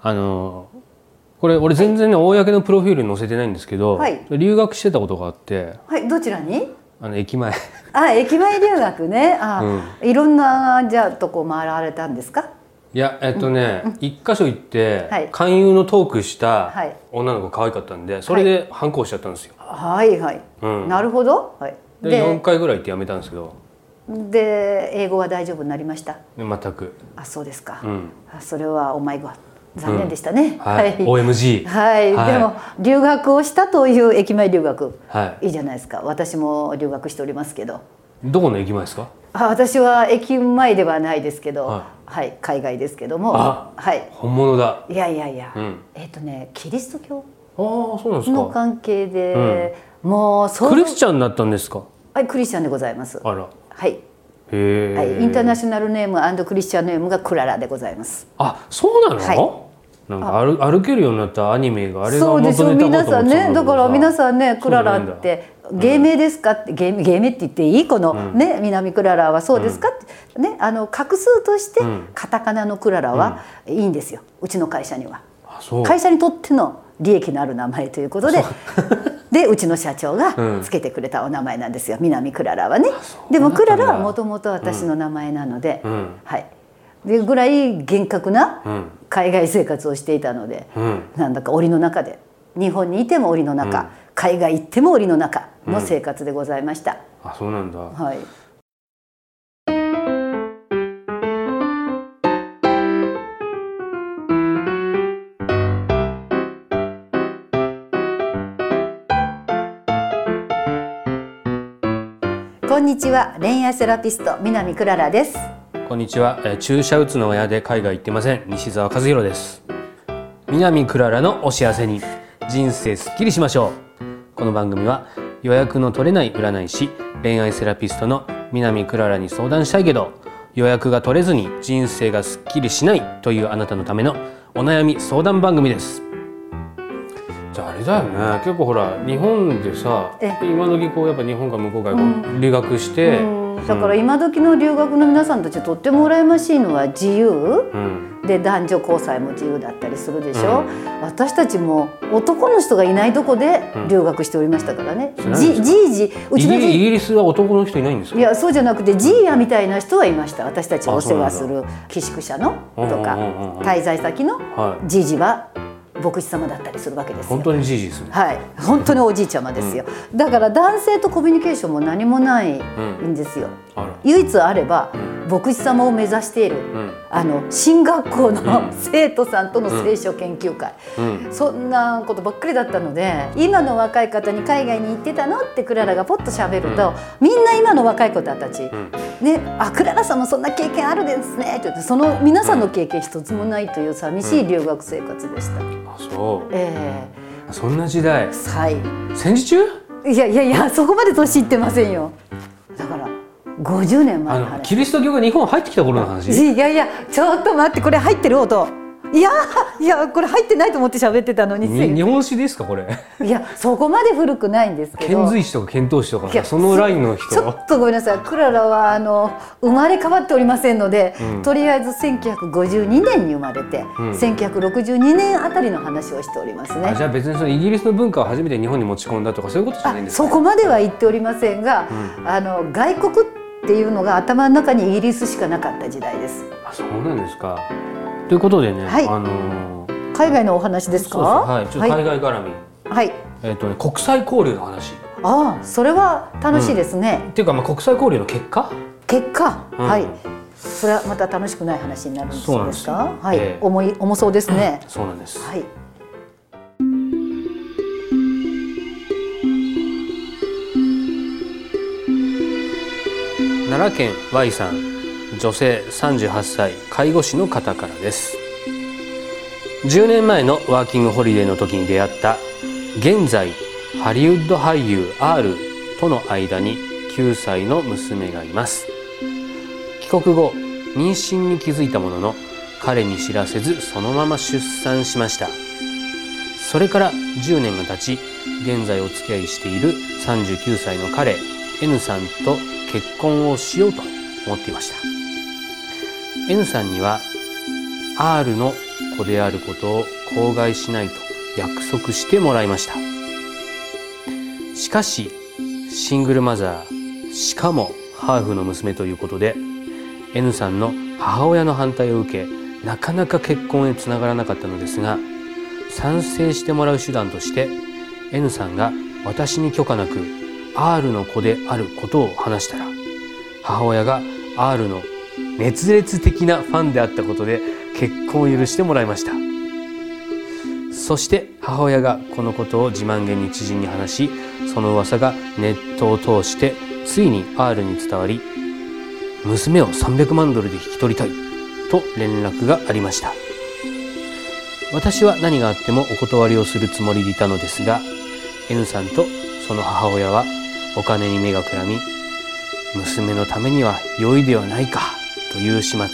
あのこれ俺全然ね、公のプロフィールに載せてないんですけど、はい。留学してたことがあって。はいどちらに？あの駅前。あ駅前留学ね。あ、いろんなじゃあとこ回られたんですか？いやえっとね一箇所行って、はい。勧誘のトークしたはい。女の子可愛かったんでそれで反抗しちゃったんですよ、はいはい、うん。なるほど、はい、でで4回ぐらい行ってやめたんですけど。で英語は大丈夫になりました？で全く、あそうですか、うん。あそれはお前が残念でしたね、はい、OMG はい、はい。でも留学をしたという駅前留学。はい。いいじゃないですか。私も留学しておりますけど。どこの駅前ですか？あ私は駅前ではないですけど、ははい、海外ですけども。あはい。本物だ。いやいやいや、うん。えっ、とねキリスト教ああそうなんですか。の関係で、もうそう。クリスチャンになったんですか？はいクリスチャンでございます。あら。はい、へえ、はい、インターナショナルネームクリスチャンネームがクララでございます。あそうなの、はいなんか歩歩けるようになったアニメがあれがそうでしょ元ネタ皆さんねだ。から皆んさんねクララって芸名ですかって芸芸名って言っていい？この、ね南クララはそうですかって、ねあの画数としてうん。カタカナのクララはいいんですよ。うちの会社には。会社にとっての利益のある名前ということで でうちの社長がうん。つけてくれたお名前なんですよ、南クララはね。でもクララはもともと私の名前なので、うん。はい。でぐらい厳格なうん海外生活をしていたので、うん。なんだか檻の中で日本にいても檻の中、海外行っても檻の中の生活でございました、あそうなんだ。はい。こんにちは。恋愛セラピスト南クララですこんにちは、え注射打つの親で海外行ってません。西澤和弘です。南クララのお幸せに。人生すっきりしましょう。この番組は予約の取れない占い師恋愛セラピストの南クララに相談したいけど予約が取れずに人生がすっきりしないというあなたのためのお悩み相談番組です。だよね結構ほら日本でさえ今時こうやっぱ日本か向こうか留学して、うん。だから今時の留学の皆さんたちとっても羨ましいのは自由？うん。で男女交際も自由だったりするでしょ、私たちも男の人がいないとこで留学しておりましたからね、うんじじいじうイギリイちのじギリスは男の人いないんですか？いやそうじゃなくてジーヤみたいな人はいました。私たちがお世話すある寄宿舎のうんとかうんうんうん。滞在先のはい。じいじは牧師様だったりするわけですよ。本当にじいじですね。はい、本当におじいちゃまですよ、だから男性とコミュニケーションも何もないんですよ、唯一あれば、牧師様を目指している、ん。あの進学校の生徒さんとの聖書研究会、うん。そんなことばっかりだったので今の若い方に海外に行ってたのってクララがポッと喋ると、みんな今の若い子たち、ん。ね、あクララさんもそんな経験あるですねって言ってその皆さんの経験一つもないという寂しい留学生活でした。あそう。えそんな時代。ーはい。戦時中？いやいやいやそこまで年いってませんよ。だから50年前のキリスト教が日本入ってきた頃の話？いやいやちょっと待ってこれ入ってる音。いやいやこれ入ってないと思って喋ってたのに。に日本史ですかこれ？いやそこまで古くないんですけど。遣隋使とか遣唐使とかそのラインの人ちょっとごめんなさい。クララはあの生まれ変わっておりませんので、うん。とりあえず1952年に生まれて、うん。1962年あたりの話をしておりますね。あじゃあ別にそのイギリスの文化を初めて日本に持ち込んだとかそういうことじゃないんあですか？そこまでは言っておりませんが、あの外国っていうのが頭の中にイギリスしかなかった時代です。あそうなんですか。ということでね、はい。あのー海外のお話ですか？そうそうはい。ちょっと海外絡み、はい。えっ、とね国際交流の話。ああそれは楽しいですね、っていうかまあ国際交流の結果？結果、うん。はい。それはまた楽しくない話になるんですか？はい、ええ。重い重そうですね、そうなんです、はい奈良県 Y さん。女性38歳。介護士の方からです。10年前のワーキングホリデーの時に出会った現在ハリウッド俳優 R との間に9歳の娘がいます。帰国後妊娠に気づいたものの彼に知らせずそのまま出産しました。それから10年が経ち現在お付き合いしている39歳の彼 N さんと結婚をしようと思っていました。N さんには R の子であることを口外しないと約束してもらいました。しかしシングルマザーしかもハーフの娘ということで N さんの母親の反対を受けなかなか結婚へつながらなかったのですが賛成してもらう手段として N さんが私に許可なく R の子であることを話したら母親が R の熱烈的なファンであったことで結婚を許してもらいました。そして母親がこのことを自慢げに知人に話しその噂がネットを通してついに R に伝わり娘を300万ドルで引き取りたいと連絡がありました。私は何があってもお断りをするつもりでいたのですが N さんとその母親はお金に目がくらみ娘のためには良いではないかという始末。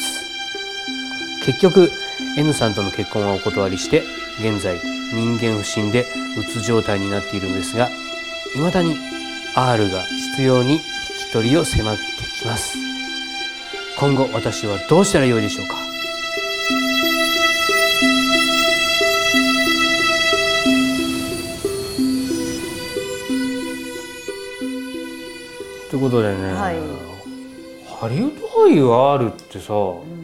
結局 N さんとの結婚はお断りして現在人間不信でうつ状態になっているんですが未だに R が必要に引き取りを迫ってきます。今後私はどうしたらよいでしょうか？ということでね、はい。ハリウッド俳優 R ってさ、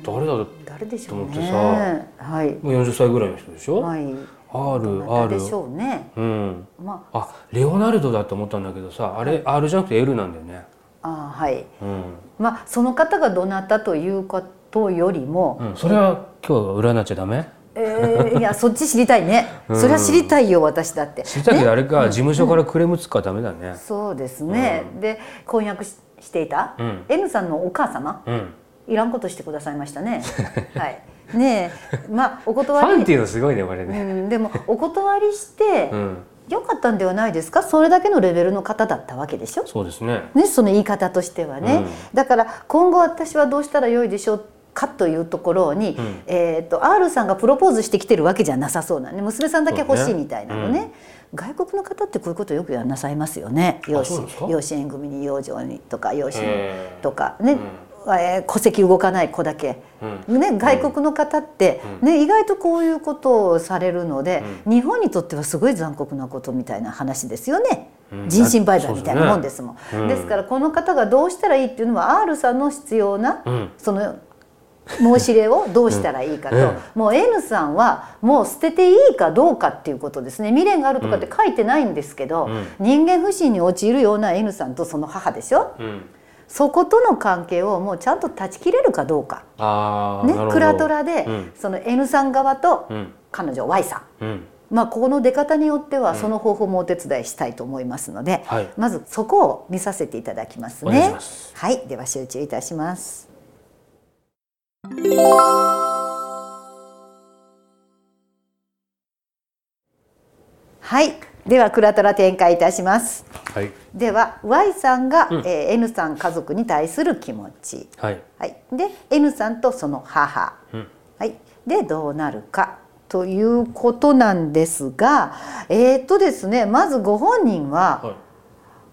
誰だ誰でしょうと思ってねはい。もう40歳ぐらいの人でしょ、はい。R R でしょうね。うん。まあ。レオナルドだと思ったんだけどさあれ R じゃなくて L なんだよね。ああはい。うん、まあその方がどなたということよりも、うん、それは今日占っちゃダメ？えーいやそっち知りたいね、それは知りたいよ私だって。知りたいけどあれか、事務所からクレームつくからダメだね。そうですね、で婚約ししていた、うん。N さんのお母様？うん。いらんことしてくださいましたね。はい。ねえ。まあおフ断り。ァンっていうのすごいねこれうねん、でもお断りしてうん、よかったんではないですか？それだけのレベルの方だったわけでしょ？そうですね。ね、その言い方としてはね、だから今後私はどうしたらよいでしょう？かというところに、ん。えー、と R さんがプロポーズしてきてるわけじゃなさそうなね。娘さんだけ欲しいみたいなのね。外国の方ってこういうことよくやんなさいますよね。養子養子縁組に養女にとか養子とかね、えー戸籍動かない子だけ、ね、外国の方って、ね、意外とこういうことをされるので、日本にとってはすごい残酷なことみたいな話ですよね。うん。人身売買みたいなもんですもん。ですからこの方がどうしたらいいっていうのは R さんの必要な、うん。その申し入れをどうしたらいいかと、うん。もう N さんはもう捨てていいかどうかっていうことですね。未練があるとかって書いてないんですけど、うん。人間不信に陥るような N さんとその母でしょうん。そことの関係をもうちゃんと断ち切れるかどうか、ねクラトラで、うん。その N さん側とうん。彼女 Y さん。うん。まあ、ここの出方によってはその方法もお手伝いしたいと思いますので、はいまずそこを見させていただきますお願い。ますはい、では集中いたします。はい、ではクラトラ展開いたします。はい。では Y さんが、うん。えー N さん家族に対する気持ち、はい。はい、で N さんとその母、うん。はい、でどうなるか。ということなんですがえーっとですねまずご本人ははい。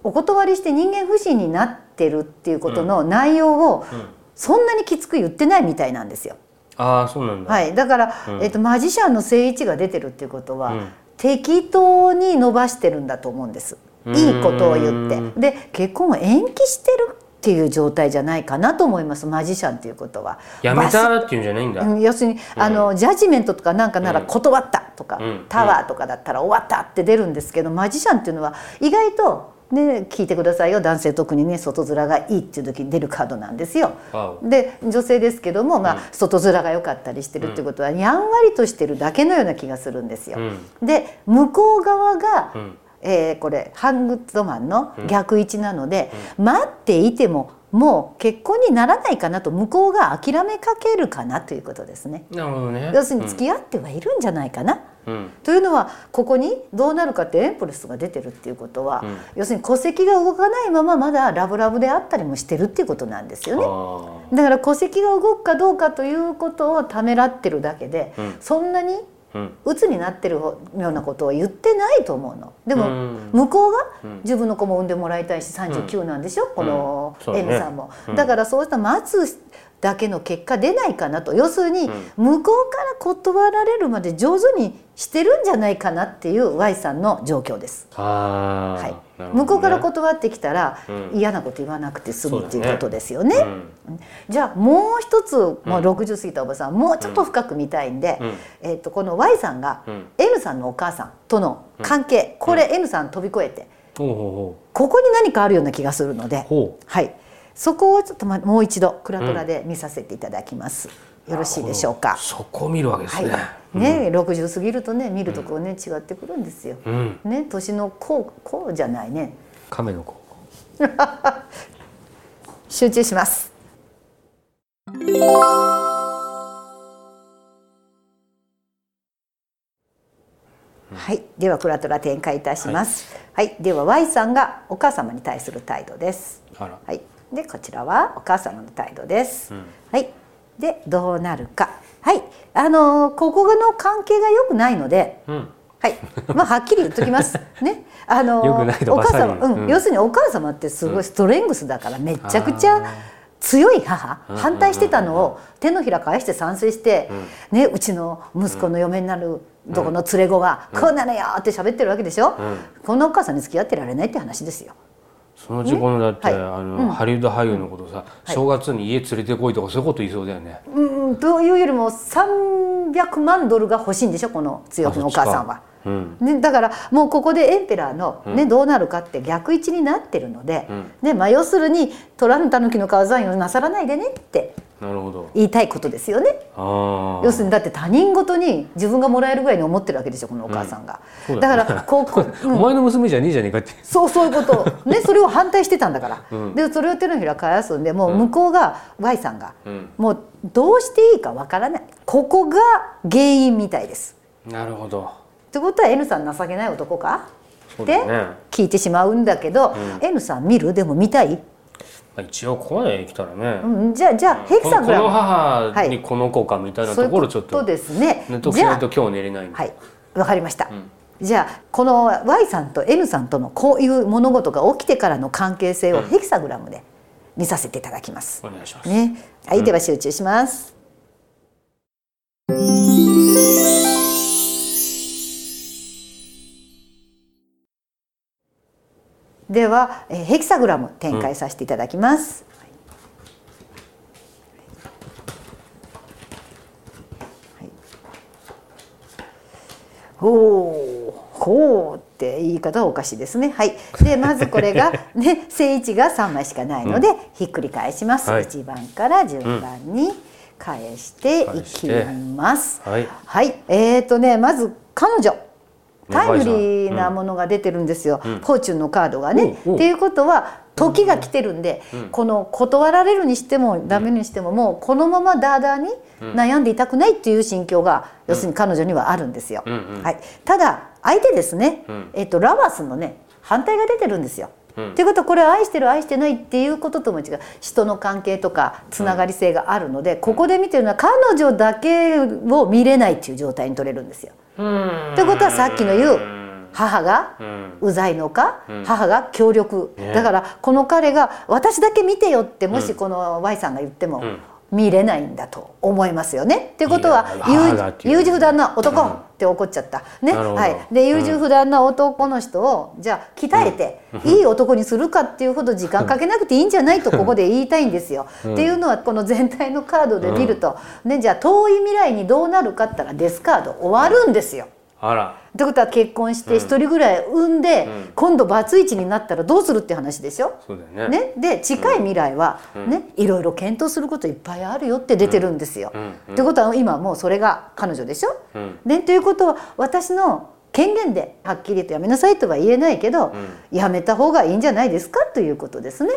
お断りして人間不信になってるっていうことの内容をうんそんなにきつく言ってないみたいなんですよ。ああそうなんだ。はい、だから、うん。えーっとマジシャンの正位置が出てるっていうことは、うん。適当に伸ばしてるんだと思うんです。いいことを言うんって。で結婚を延期してるっていう状態じゃないかなと思いますマジシャンっていうことは。やめたっていうんじゃないんだ。うん要するに、あのジャッジメントとかなんかならうん。断ったとか、うん。タワーとかだったら終わったって出るんですけどマジシャンっていうのは意外とね聞いてくださいよ。男性特にね外面がいいっていう時に出るカードなんですよ。で女性ですけども、まあうん。外面が良かったりしてるってことは、やんわりとしてるだけのような気がするんですよ。うん。で向こう側が、うん。えーこれハングッドマンの逆位置なので、待っていてももう結婚にならないかなと向こうが諦めかけるかなということですね。なるほどね。要するに付き合ってはいるんじゃないかな。うん。というのはここにどうなるかってエンプレスが出てるっていうことは、うん。要するに戸籍が動かないまままだラブラブであったりもしてるっていうことなんですよね。あだから戸籍が動くかどうかということをためらってるだけで、うん。そんなに鬱になってるようなことを言ってないと思うの。でも向こうが自分の子も産んでもらいたいし39なんでしょ、この N さんも、だからそうした待つだけの結果出ないかなと。要するに向こうから断られるまで上手にしてるんじゃないかなっていう Y さんの状況です。はい、ね、向こうから断ってきたら、嫌なこと言わなくて済むっていうことですよね。ね。うん、じゃあもう一つ、もう60過ぎたおばさんもうちょっと深く見たいんで、えー、とこの Y さんが N さんのお母さんとの関係、これ N さん飛び越えて、ここに何かあるような気がするので、はい。そこをちょっともう一度クラトラで見させていただきます。うん、よろしいでしょうか。そこを見るわけですね。はい、ね、六、十、過ぎるとね見るとこうね、違ってくるんですよ。うん、ね年のこうこうじゃないね。亀の子。集中します。はい、ではクラトラ展開いたします。はい、はい、では Y さんがお母様に対する態度です。はい。でこちらはお母様の態度です。うん、はい。でどうなるか。はい。あのー、ここの関係が良くないので、うん、はい。まあはっきり言っときます。ね。あのー、お母様、うん、要するにお母様ってすごいストレングスだからめちゃくちゃ強い母、反対してたのを手のひら返して賛成して、ねうちの息子の嫁になる。どこの連れ子が「こうなのよ!」って喋ってるわけでしょ、こんなお母さんに付き合ってられないって話ですよ。その事故のだって、ねはい、あの、うん、ハリウッド俳優のことさ、うん、正月に家連れてこいとかそういうこと言いそうだよね。うん、というよりも300万ドルが欲しいんでしょこの強気のお母さんは。うん、ね、だからもうここでエンペラーの、ねどうなるかって逆位置になってるので、ねまあ、要するに取らぬ狸の皮算用なさらないでねってなるほど。言いたいことですよね。要するにだって他人事に自分がもらえるぐらいに思ってるわけでしょこのお母さんが、うん。だね、だからここ、うん、お前の娘じゃねえじゃねえかって。そうそういうこと。ねそれを反対してたんだから、うん、でそれを手のひら返すんでもう向こうが Y さんが、もうどうしていいかわからない。ここが原因みたいです。なるほど。ってことは N さん情けない男か？って聞いてしまうんだけど、うん、N さん見る？でも見たい？一応ここまで来たらね、うん、じゃあじゃあヘキサグラムこの母にこの子かみたいなところちょっと、そうですね。納得しないと今日寝れないはい。わかりました、うん、じゃあこの Y さんと N さんとのこういう物事が起きてからの関係性をヘキサグラムで見させていただきます、お願いします、ね、はい、では集中します、では、えー、ヘキサグラム展開させていただきます。うん、ほうほうって言い方はおかしいですね。はい。でまずこれが ね正位置が3枚しかないので、うん、ひっくり返します。はい、1番から順番に返していきます。はい、はい、えっ、ー、とねまず彼女タイムリーなものが出てるんですよ、うん、フォーチュンのカードがね。っていうことは時が来てるんで、うん、この断られるにしてもダメにしてももうこのままダーダーに悩んでいたくないっていう心境が、要するに彼女にはあるんですよ。はい、ただ相手ですね、えっと、ラバスのね反対が出てるんですよ。と、うん、いうことはこれ愛してる愛してないっていうこととも違う。人の関係とかつながり性があるので、ここで見てるのは彼女だけを見れないっていう状態に取れるんですよ。ということはさっきの言う母がうざいのか、母が協力、だからこの彼が私だけ見てよってもしこの Y さんが言っても。見れないんだと思いますよね。っていうことは優柔不断な男って怒っちゃった。ね、はい。で優柔不断な男の人をじゃあ鍛えていい男にするかっていうほど時間かけなくていいんじゃないとここで言いたいんですよ。っていうのはこの全体のカードで見ると、ね、じゃあ遠い未来にどうなるかったらデスカード終わるんですよ。あらってことは結婚して一人ぐらい産んで、うん、今度バツイチになったらどうするって話でしょ。そうだよね、ね、で近い未来はね、いろいろ検討することいっぱいあるよって出てるんですよ。ってことは今もうそれが彼女でしょ？ね、ということは私の権限ではっきりとやめなさいとは言えないけど、やめた方がいいんじゃないですか？ということですね。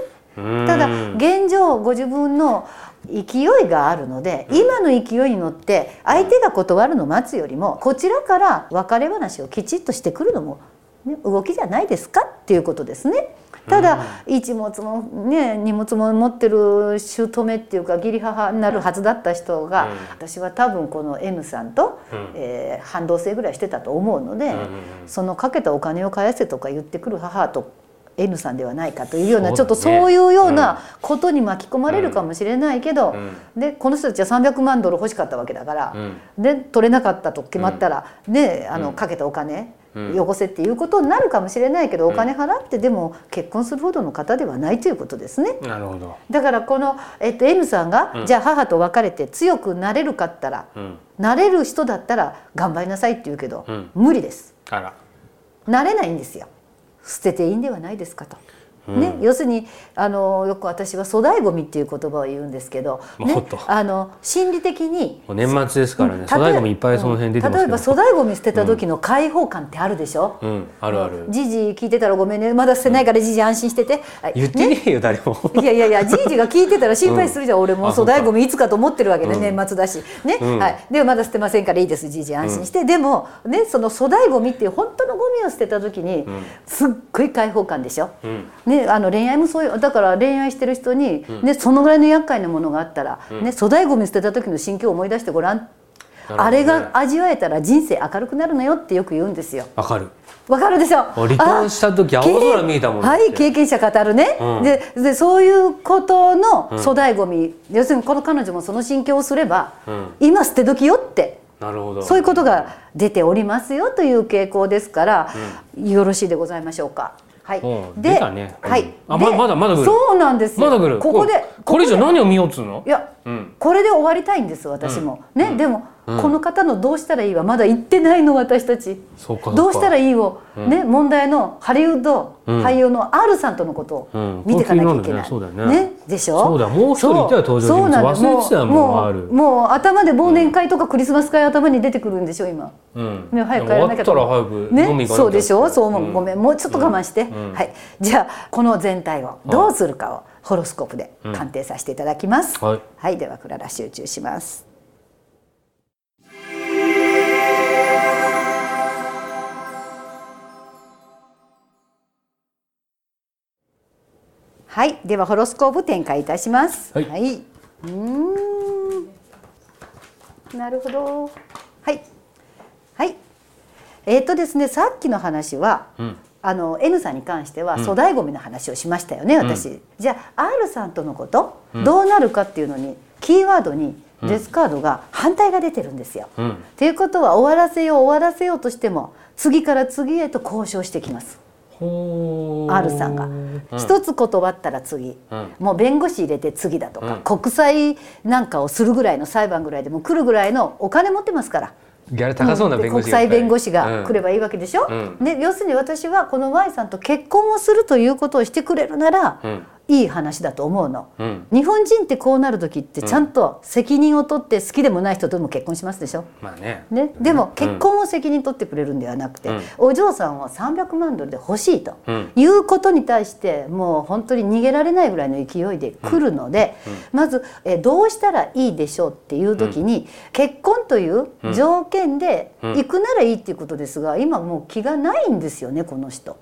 ただ現状ご自分の勢いがあるので今の勢いに乗って相手が断るのを待つよりもこちらから別れ話をきちっとしてくるのも、ね、動きじゃないですかっていうことですね。ただ一物もね荷物も持ってる姑っていうか義理母になるはずだった人が、うん。私は多分この M さんと、うん。えー半同棲ぐらいしてたと思うので、うんうんうん。そのかけたお金を返せとか言ってくる母と N さんではないかというようなね。ちょっとそういうようなことに巻き込まれるかもしれないけど、うでこの人たちは300万ドル欲しかったわけだから、うん。で取れなかったと決まったら、ねあのうん。かけたお金、うん。よこせっていうことになるかもしれないけどお金払ってでも結婚するほどの方ではないということですね。なるほど。だからこの、えっと、N さんが、うん。じゃあ母と別れて強くなれるかったら、うん。なれる人だったら頑張りなさいって言うけど、うん。無理です。あら。なれないんですよ捨てていいんではないですかと。うん。ね、要するにあのよく私は粗大ごみっていう言葉を言うんですけど、ねもっと、あの心理的に年末ですからね。うん。粗大ごみいっぱいその辺出てます例えば粗大ごみ捨てた時の解放感ってあるでしょ、うん。あるある。じいじ聞いてたらごめんね。まだ捨てないからじいじ安心してて、はい言ってねえよ誰も。いやいやいやじいじが聞いてたら心配するじゃん、俺もあ粗大ごみいつかと思ってるわけね、うん。年末だし。ね、うん。はい。でもまだ捨てませんからいいですじいじ安心して、でもねその粗大ごみっていう本当のゴミを捨てた時に、ん。すっごい解放感でしょ、うんね、あの恋愛もそういうだから恋愛してる人に、ね、そのぐらいの厄介なものがあったら、ね、粗大ごみ捨てた時の心境を思い出してごらん、ね。あれが味わえたら人生明るくなるのよってよく言うんですよ。わかる。わかるでしょ？離婚した時あ青空見えたもんはい経験者語るね、うん。ででそういうことの粗大ごみ、要するにこの彼女もその心境をすれば、うん。今捨て時よってなるほど。そういうことが出ておりますよという傾向ですから、よろしいでございましょうか。はい。うんで出たね。うん。はいあまでまだまだ来る。そうなんですよ。まだ来る。ここでこれ以上ここで何を見ようっつうの？いやうんこれで終わりたいんです私も、ね、でも、うん。この方のどうしたらいいはまだ言ってないの私たち。どうしたらいいを、うんね問題のハリウッドうん。俳優の R さんとのことをうん。見ていかなきゃいけない、ねでしょ？そうだもう一人いたよ登場人物。そうなんだ。忘れてたよもうもう R もう頭で忘年会とかクリスマス会頭に出てくるんでしょ今。うん。ね、早く帰らなきゃ終わったら早く飲み行かなきゃそうでしょ？そうも、んごめん。もうちょっと我慢して、ん。はい。じゃあこの全体をどうするかをホロスコープで鑑定させていただきます、はいはい、ではクララ集中します。はい、ではホロスコープ展開いたします。はいうーん。なるほど。はい。はい。えっ、とですね、さっきの話は、うんあの N さんに関しては粗大ごみの話をしましたよね、私。じゃあ R さんとのこと、どうなるかっていうのにキーワードにデスカードが反対が出てるんですよ。うん。っていうことは終わらせよう終わらせようとしても次から次へと交渉してきます。R さんが。うん。一つ断ったら次、うん。もう弁護士入れて次だとか、うん。国際なんかをするぐらいの裁判ぐらいでも来るぐらいのお金持ってますから。ギャラ高そうなで弁護士国際弁護士が来ればばいいわけでしょ、うん。で要するに私はこの Y さんと結婚をするということをしてくれるなら、うんいい話だと思うの。うん。日本人ってこうなる時ってちゃんと責任を取って好きでもない人とも結婚しますでしょ。まあね。ね、でも結婚を責任取ってくれるんではなくて、うん。お嬢さんは300万ドルで欲しいと、うん。いうことに対してもう本当に逃げられないぐらいの勢いで来るので、まずえどうしたらいいでしょうっていう時に、結婚という条件でうん。行くならいいっていうことですが今もう気がないんですよねこの人。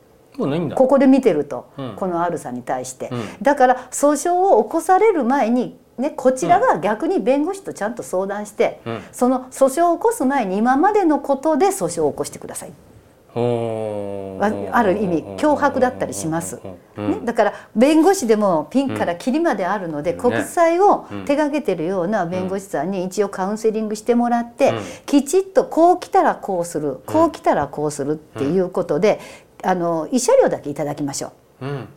ここで見てると、うん。この R さんに対して、うん。だから訴訟を起こされる前に、ね、こちらが逆に弁護士とちゃんと相談して、うん。その訴訟を起こす前に今までのことで訴訟を起こしてください、あある意味脅迫だったりします、うん。ね、だから弁護士でもピンからキリまであるので、うん。国債をうん。手掛けてるような弁護士さんに一応カウンセリングしてもらって、うんきちっとこう来たらこうするこう来たらこうするっていうことで、あの慰謝料だけいただきましょう。うん。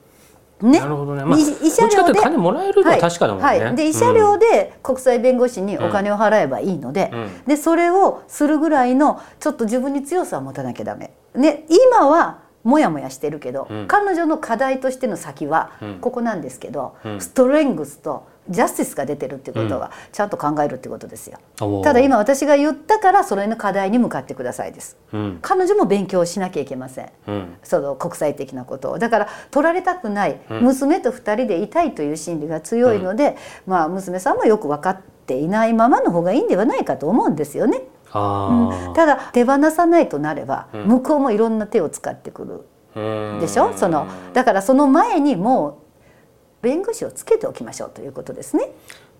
ね、なるほどね。まあい慰謝料でと金もらえるのは確かだもんね。はいはい、で慰謝料で国際弁護士にお金を払えばいいので,、うん。でそれをするぐらいのちょっと自分に強さを持たなきゃダメ。ね、今はモヤモヤしてるけど、うん。彼女の課題としての先はうん。ここなんですけど、うん。ストレングスとジャスティスが出てるってことはちゃんと考えるってことですよ。おー。ただ今私が言ったからそれの課題に向かってくださいです。うん。彼女も勉強しなきゃいけません。うん。その国際的なこと。をだから取られたくない、うん。娘と2人でいたいという心理が強いので、まあ娘さんもよく分かっていないままの方がいいんではないかと思うんですよね。あうん。ただ手放さないとなれば、うん。向こうもいろんな手を使ってくる。でしょ？そのだからその前にもう弁護士をつけておきましょうということですね。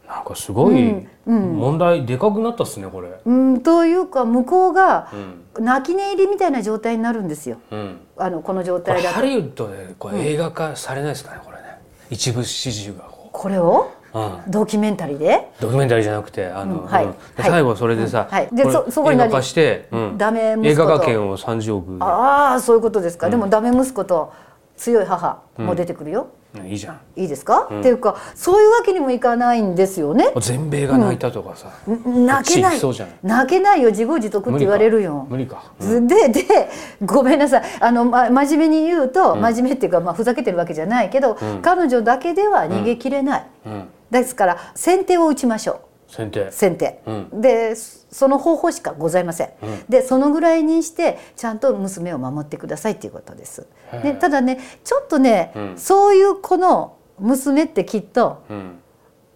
なんかすごい問題でかくなったっすねこれ。うんというか向こうが泣き寝入りみたいな状態になるんですよ。うん、あのこの状態だと。ハリウッドでこれ映画化されないですかねこれね。一部始終がこれを？うん、ドキュメンタリーで？ドキュメンタリーじゃなくてあの、うんはい、最後それでさ、はい、でそそこに映画化して、うん、ダメ映画化権を30億ああそういうことですか、でもダメ息子と強い母も出てくるよ、いいじゃん。いいですか、っていうかそういうわけにもいかないんですよね。全米が泣いたとかさ、泣けない。泣けないよ自業自得って言われるよ。無理か。ででごめんなさい。あの、ま、真面目に言うと、真面目っていうか、まあ、ふざけてるわけじゃないけど、彼女だけでは逃げきれない、ですから先手を打ちましょう。先手。先手、うん、でその方法しかございません、うん、でそのぐらいにしてちゃんと娘を守ってくださいっていうことです、でただねちょっとね、うん、そういう子の娘ってきっと、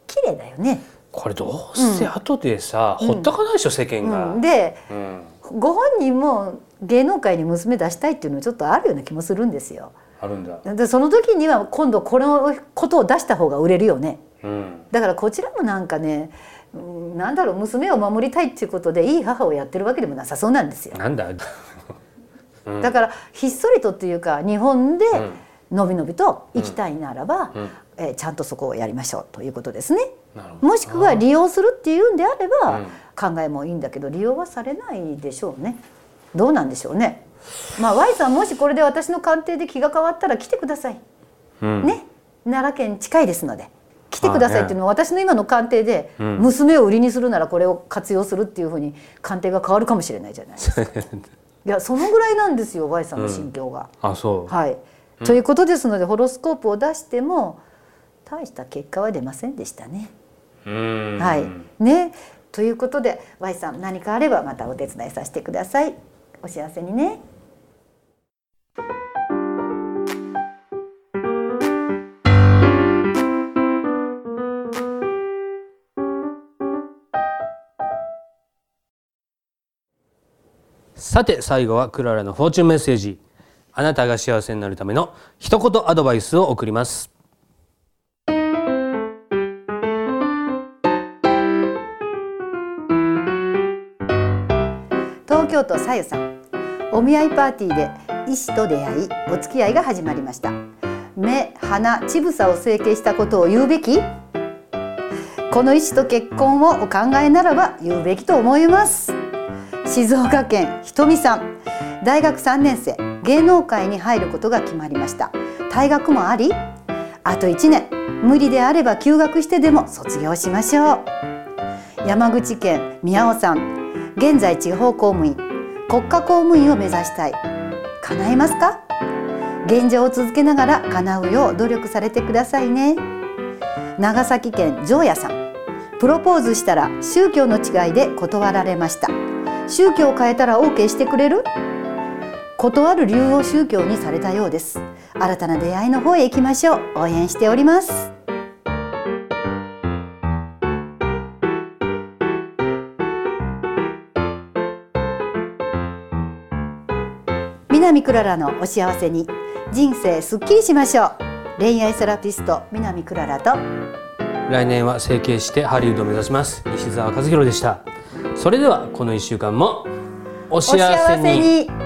綺麗だよね。これどうせ後でさ、ほったかないでしょ世間が、で、ご本人も芸能界に娘出したいっていうのちょっとあるような気もするんですよ。あるんだ。でその時には今度このことを出した方が売れるよね、だからこちらもなんかねなんだろう娘を守りたいっていうことでいい母をやってるわけでもなさそうなんですよ。なんだ、うん、だからひっそりとっていうか日本でのびのびと生きたいならば、うん、えー、ちゃんとそこをやりましょうということですね。もしくは利用するっていうんであれば、考えもいいんだけど利用はされないでしょうね。どうなんでしょうね。まあ Y さんもしこれで私の鑑定で気が変わったら来てください。うん、ね奈良県近いですので。来てくださいっていうのは私の今の鑑定で娘を売りにするならこれを活用するっていうふうに鑑定が変わるかもしれないじゃないですか。いやそのぐらいなんですよ Y さんの心境が。うん、あそうはい、うん、ということですのでホロスコープを出しても大した結果は出ませんでしたね。はいねということで Y さん何かあればまたお手伝いさせてください。お幸せにね。さて最後はクララのフォーチュンメッセージ。あなたが幸せになるための一言アドバイスを送ります。東京都さゆさん。お見合いパーティーで医師と出会いお付き合いが始まりました。目鼻乳房を整形したことを言うべき？この医師と結婚をお考えならば言うべきと思います。静岡県ひとみさん。大学3年生。芸能界に入ることが決まりました。退学もありあと1年。無理であれば休学してでも卒業しましょう。山口県宮尾さん。現在地方公務員。国家公務員を目指したい。叶えますか？現状を続けながら叶うよう努力されてくださいね。長崎県城屋さん。プロポーズしたら宗教の違いで断られました。宗教を変えたら OK してくれる？断る理由を宗教にされたようです。新たな出会いの方へ行きましょう。応援しております。南クララのお幸せに。人生すっきりしましょう。恋愛セラピスト南クララと。来年は整形してハリウッドを目指します。西澤和弘でした。それではこの1週間もお幸せに。